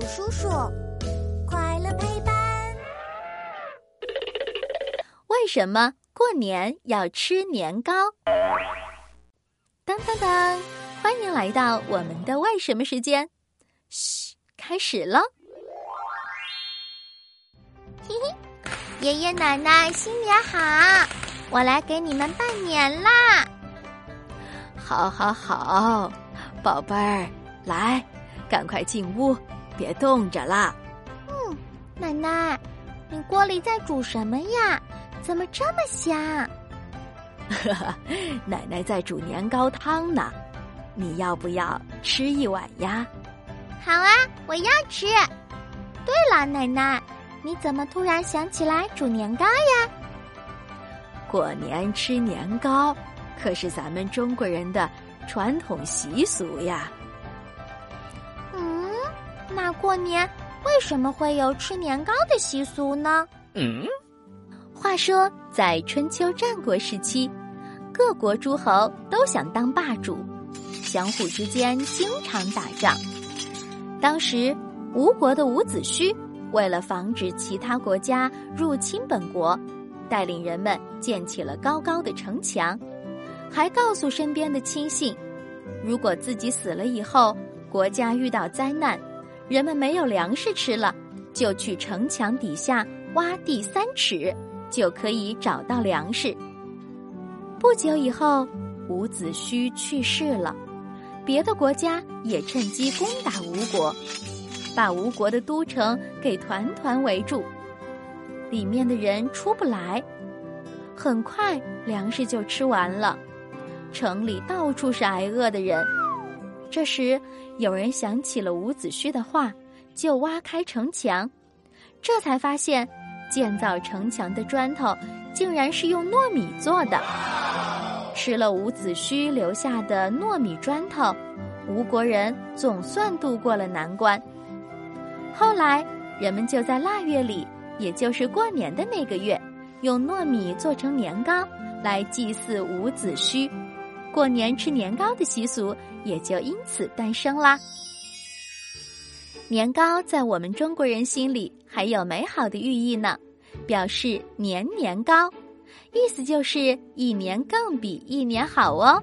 叔叔，快乐陪伴。为什么过年要吃年糕？当当当！欢迎来到我们的为什么时间。嘘，开始喽。嘿嘿，爷爷奶奶新年好！我来给你们拜年啦。好，好，好，宝贝儿，来，赶快进屋，别冻着了。嗯，奶奶，你锅里在煮什么呀？怎么这么香？呵呵，奶奶在煮年糕汤呢。你要不要吃一碗呀？好啊，我要吃。对了，奶奶，你怎么突然想起来煮年糕呀？过年吃年糕，可是咱们中国人的传统习俗呀。嗯，那过年为什么会有吃年糕的习俗呢？嗯，话说在春秋战国时期，各国诸侯都想当霸主。相互之间经常打仗。当时，吴国的伍子胥为了防止其他国家入侵本国，带领人们建起了高高的城墙，还告诉身边的亲信，如果自己死了以后，国家遇到灾难，人们没有粮食吃了，就去城墙底下挖地三尺，就可以找到粮食。不久以后，伍子胥去世了。别的国家也趁机攻打吴国，把吴国的都城给团团围住，里面的人出不来。很快粮食就吃完了，城里到处是挨饿的人。这时有人想起了伍子胥的话，就挖开城墙，这才发现建造城墙的砖头竟然是用糯米做的。吃了伍子胥留下的糯米砖头，吴国人总算度过了难关。后来，人们就在腊月里，也就是过年的那个月，用糯米做成年糕来祭祀伍子胥，过年吃年糕的习俗也就因此诞生啦。年糕在我们中国人心里还有美好的寓意呢，表示年年高。意思就是一年更比一年好哦。